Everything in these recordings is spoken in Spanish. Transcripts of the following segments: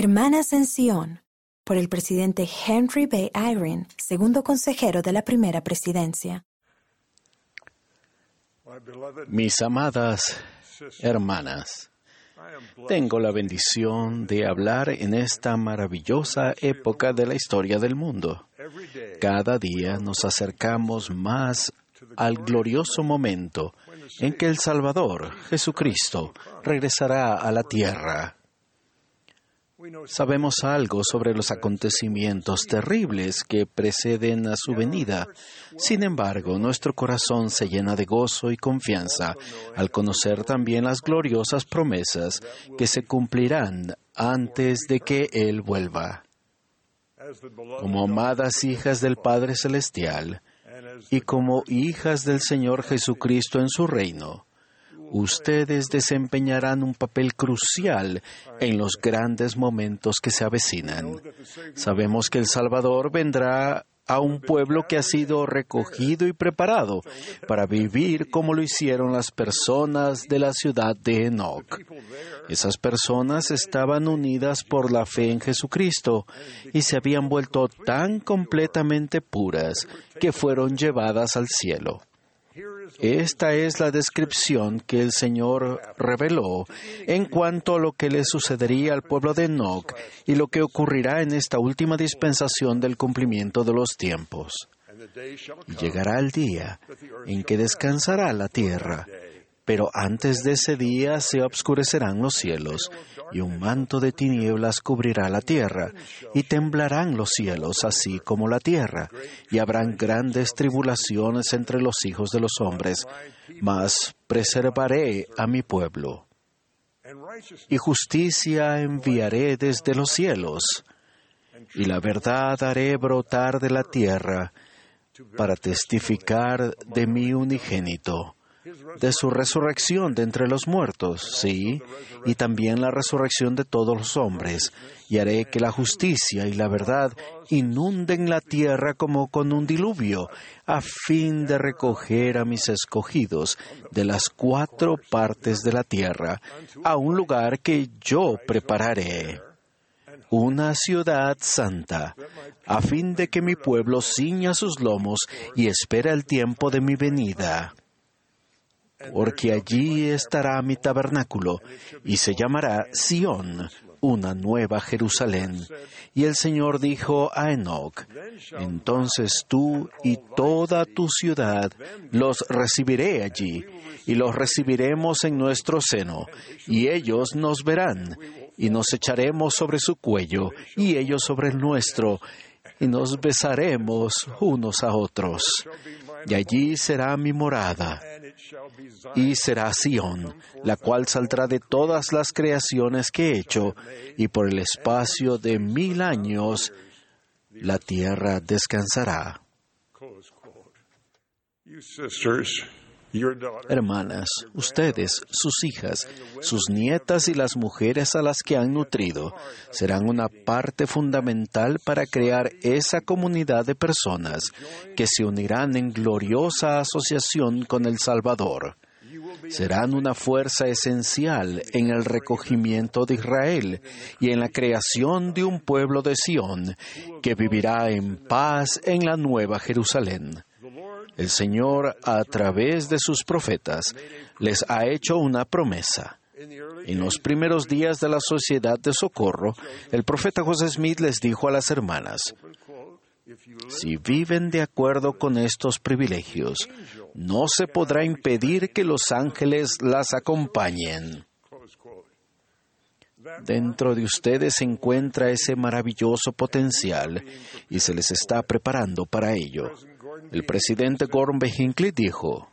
Hermanas en Sion, por el presidente Henry B. Eyring, segundo consejero de la primera presidencia. Mis amadas hermanas, tengo la bendición de hablar en esta maravillosa época de la historia del mundo. Cada día nos acercamos más al glorioso momento en que el Salvador, Jesucristo, regresará a la tierra. Sabemos algo sobre los acontecimientos terribles que preceden a su venida. Sin embargo, nuestro corazón se llena de gozo y confianza al conocer también las gloriosas promesas que se cumplirán antes de que Él vuelva. Como amadas hijas del Padre Celestial y como hijas del Señor Jesucristo en su reino, ustedes desempeñarán un papel crucial en los grandes momentos que se avecinan. Sabemos que el Salvador vendrá a un pueblo que ha sido recogido y preparado para vivir como lo hicieron las personas de la ciudad de Enoch. Esas personas estaban unidas por la fe en Jesucristo y se habían vuelto tan completamente puras que fueron llevadas al cielo. Esta es la descripción que el Señor reveló en cuanto a lo que le sucedería al pueblo de Enoch y lo que ocurrirá en esta última dispensación del cumplimiento de los tiempos. Llegará el día en que descansará la tierra pero antes de ese día se obscurecerán los cielos, y un manto de tinieblas cubrirá la tierra, y temblarán los cielos así como la tierra, y habrán grandes tribulaciones entre los hijos de los hombres, mas preservaré a mi pueblo. Y justicia enviaré desde los cielos, y la verdad haré brotar de la tierra, para testificar de mi unigénito de su resurrección de entre los muertos, sí, y también la resurrección de todos los hombres, y haré que la justicia y la verdad inunden la tierra como con un diluvio, a fin de recoger a mis escogidos de las cuatro partes de la tierra, a un lugar que yo prepararé. Una ciudad santa, a fin de que mi pueblo ciña sus lomos y espera el tiempo de mi venida porque allí estará mi tabernáculo, y se llamará Sión, una nueva Jerusalén. Y el Señor dijo a Enoch, entonces tú y toda tu ciudad los recibiré allí, y los recibiremos en nuestro seno, y ellos nos verán, y nos echaremos sobre su cuello, y ellos sobre el nuestro, y nos besaremos unos a otros. Y allí será mi morada, y será Sión, la cual saldrá de todas las creaciones que he hecho, y por el espacio de mil años la tierra descansará. Hermanas, ustedes, sus hijas, sus nietas y las mujeres a las que han nutrido serán una parte fundamental para crear esa comunidad de personas que se unirán en gloriosa asociación con el Salvador. Serán una fuerza esencial en el recogimiento de Israel y en la creación de un pueblo de Sión que vivirá en paz en la nueva Jerusalén. El Señor, a través de sus profetas, les ha hecho una promesa. En los primeros días de la Sociedad de Socorro, el profeta José Smith les dijo a las hermanas, si viven de acuerdo con estos privilegios, no se podrá impedir que los ángeles las acompañen. Dentro de ustedes se encuentra ese maravilloso potencial y se les está preparando para ello. El presidente Gordon. Hinckley dijo,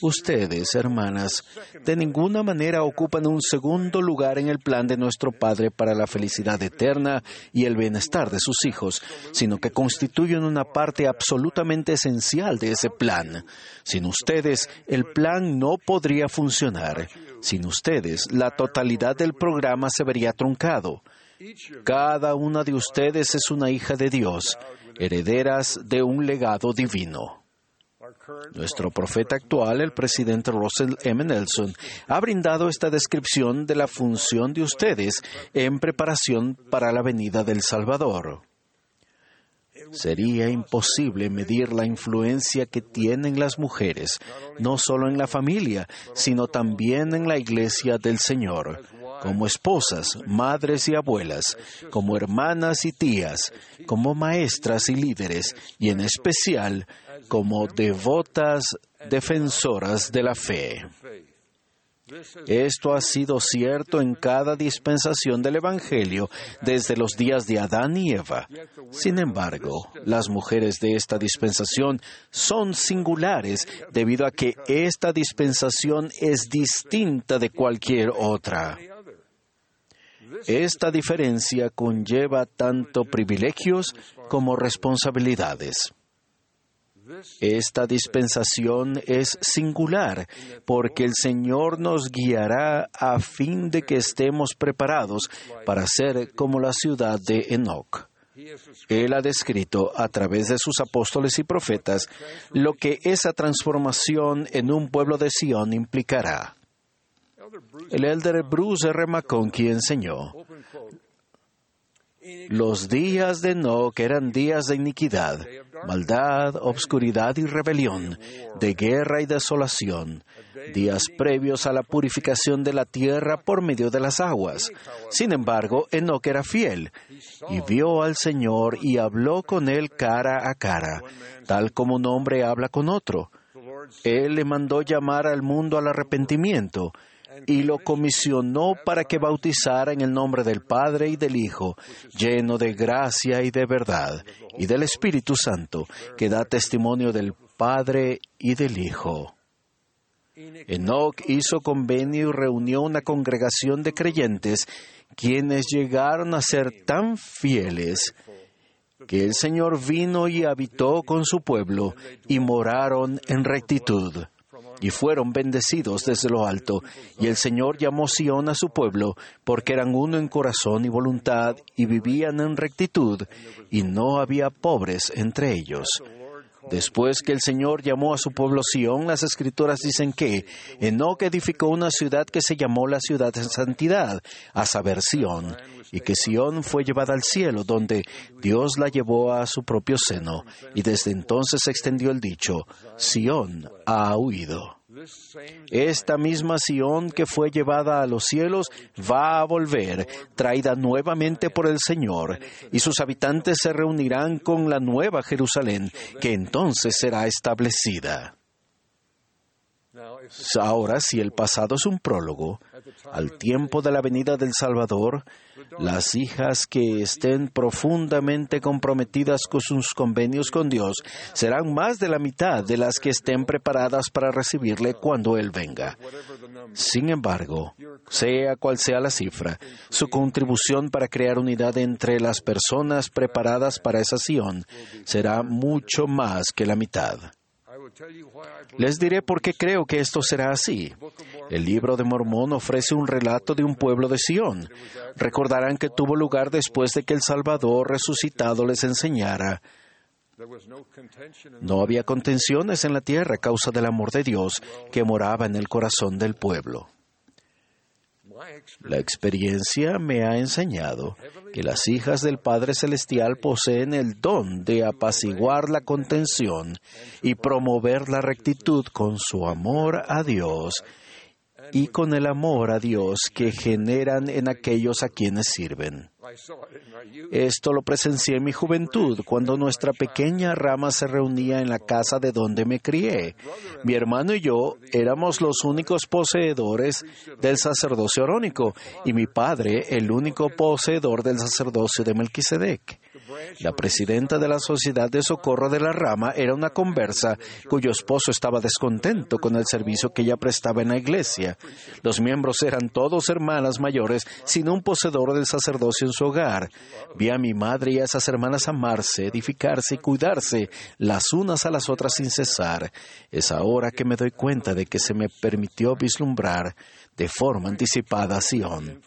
Ustedes, hermanas, de ninguna manera ocupan un segundo lugar en el plan de nuestro Padre para la felicidad eterna y el bienestar de sus hijos, sino que constituyen una parte absolutamente esencial de ese plan. Sin ustedes, el plan no podría funcionar. Sin ustedes, la totalidad del programa se vería truncado. Cada una de ustedes es una hija de Dios, herederas de un legado divino. Nuestro profeta actual, el presidente Russell M. Nelson, ha brindado esta descripción de la función de ustedes en preparación para la venida del Salvador. Sería imposible medir la influencia que tienen las mujeres, no solo en la familia, sino también en la iglesia del Señor, como esposas, madres y abuelas, como hermanas y tías, como maestras y líderes, y en especial como devotas defensoras de la fe. Esto ha sido cierto en cada dispensación del Evangelio desde los días de Adán y Eva. Sin embargo, las mujeres de esta dispensación son singulares debido a que esta dispensación es distinta de cualquier otra. Esta diferencia conlleva tanto privilegios como responsabilidades. Esta dispensación es singular porque el Señor nos guiará a fin de que estemos preparados para ser como la ciudad de Enoch. Él ha descrito a través de sus apóstoles y profetas lo que esa transformación en un pueblo de Sion implicará. El elder Bruce R. McConkie enseñó, los días de Enoch eran días de iniquidad, maldad, obscuridad y rebelión, de guerra y desolación, días previos a la purificación de la tierra por medio de las aguas. Sin embargo, Enoch era fiel y vio al Señor y habló con él cara a cara, tal como un hombre habla con otro. Él le mandó llamar al mundo al arrepentimiento y lo comisionó para que bautizara en el nombre del Padre y del Hijo, lleno de gracia y de verdad, y del Espíritu Santo, que da testimonio del Padre y del Hijo. Enoch hizo convenio y reunió una congregación de creyentes, quienes llegaron a ser tan fieles que el Señor vino y habitó con su pueblo y moraron en rectitud y fueron bendecidos desde lo alto. Y el Señor llamó Sión a su pueblo, porque eran uno en corazón y voluntad, y vivían en rectitud, y no había pobres entre ellos. Después que el Señor llamó a su pueblo Sión, las escrituras dicen que Enoch edificó una ciudad que se llamó la ciudad de santidad, a saber Sión, y que Sión fue llevada al cielo, donde Dios la llevó a su propio seno, y desde entonces se extendió el dicho, Sión ha huido. Esta misma Sión que fue llevada a los cielos va a volver, traída nuevamente por el Señor, y sus habitantes se reunirán con la nueva Jerusalén, que entonces será establecida. Ahora, si el pasado es un prólogo, al tiempo de la venida del Salvador, las hijas que estén profundamente comprometidas con sus convenios con Dios serán más de la mitad de las que estén preparadas para recibirle cuando Él venga. Sin embargo, sea cual sea la cifra, su contribución para crear unidad entre las personas preparadas para esa Sion será mucho más que la mitad. Les diré por qué creo que esto será así. El libro de Mormón ofrece un relato de un pueblo de Sión. Recordarán que tuvo lugar después de que el Salvador resucitado les enseñara. No había contenciones en la tierra a causa del amor de Dios que moraba en el corazón del pueblo. La experiencia me ha enseñado que las hijas del Padre Celestial poseen el don de apaciguar la contención y promover la rectitud con su amor a Dios y con el amor a Dios que generan en aquellos a quienes sirven. Esto lo presencié en mi juventud, cuando nuestra pequeña rama se reunía en la casa de donde me crié. Mi hermano y yo éramos los únicos poseedores del sacerdocio arónico y mi padre el único poseedor del sacerdocio de Melquisedec. La presidenta de la Sociedad de Socorro de la Rama era una conversa cuyo esposo estaba descontento con el servicio que ella prestaba en la iglesia. Los miembros eran todos hermanas mayores sin un poseedor del sacerdocio en su hogar. Vi a mi madre y a esas hermanas amarse, edificarse y cuidarse las unas a las otras sin cesar. Es ahora que me doy cuenta de que se me permitió vislumbrar de forma anticipada a Sion.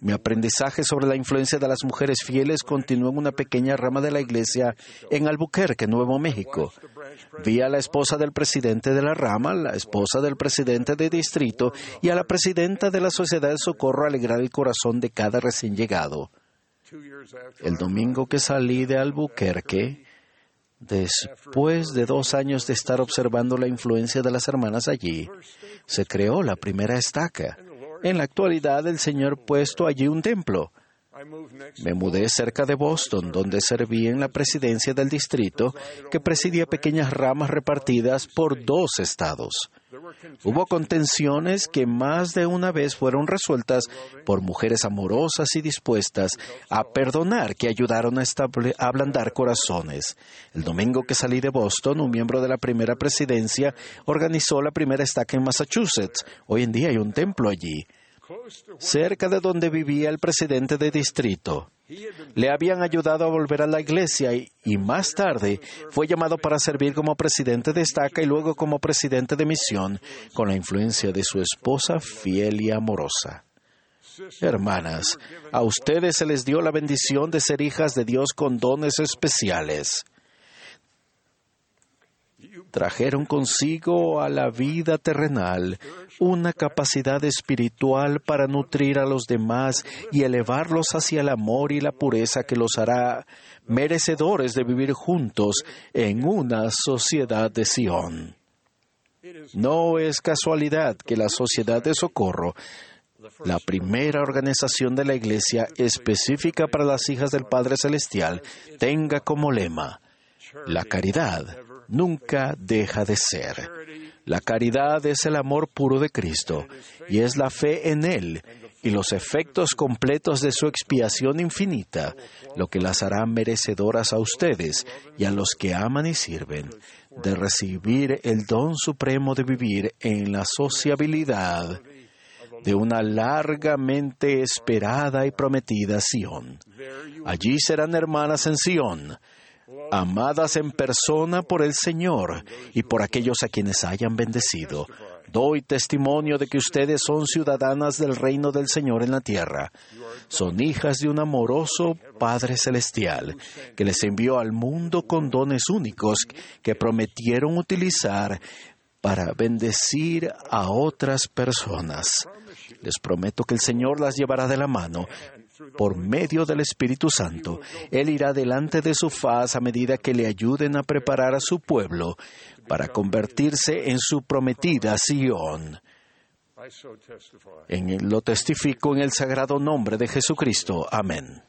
Mi aprendizaje sobre la influencia de las mujeres fieles continuó en una pequeña rama de la iglesia en Albuquerque, Nuevo México. Vi a la esposa del presidente de la rama, la esposa del presidente de distrito y a la presidenta de la Sociedad de Socorro alegrar el corazón de cada recién llegado. El domingo que salí de Albuquerque, después de dos años de estar observando la influencia de las hermanas allí, se creó la primera estaca. En la actualidad el Señor puesto allí un templo. Me mudé cerca de Boston, donde serví en la presidencia del distrito, que presidía pequeñas ramas repartidas por dos estados. Hubo contenciones que más de una vez fueron resueltas por mujeres amorosas y dispuestas a perdonar que ayudaron a, ablandar corazones. El domingo que salí de Boston, un miembro de la primera presidencia organizó la primera estaca en Massachusetts. Hoy en día hay un templo allí cerca de donde vivía el presidente de distrito. Le habían ayudado a volver a la iglesia y, más tarde fue llamado para servir como presidente de estaca y luego como presidente de misión con la influencia de su esposa fiel y amorosa. Hermanas, a ustedes se les dio la bendición de ser hijas de Dios con dones especiales trajeron consigo a la vida terrenal una capacidad espiritual para nutrir a los demás y elevarlos hacia el amor y la pureza que los hará merecedores de vivir juntos en una sociedad de Sion. No es casualidad que la Sociedad de Socorro, la primera organización de la Iglesia específica para las hijas del Padre Celestial, tenga como lema la caridad nunca deja de ser. La caridad es el amor puro de Cristo y es la fe en Él y los efectos completos de su expiación infinita, lo que las hará merecedoras a ustedes y a los que aman y sirven, de recibir el don supremo de vivir en la sociabilidad de una largamente esperada y prometida Sión. Allí serán hermanas en Sión, amadas en persona por el Señor y por aquellos a quienes hayan bendecido. Doy testimonio de que ustedes son ciudadanas del reino del Señor en la tierra. Son hijas de un amoroso Padre Celestial que les envió al mundo con dones únicos que prometieron utilizar para bendecir a otras personas. Les prometo que el Señor las llevará de la mano por medio del Espíritu Santo. Él irá delante de su faz a medida que le ayuden a preparar a su pueblo para convertirse en su prometida Sión. En lo testifico en el sagrado nombre de Jesucristo. Amén.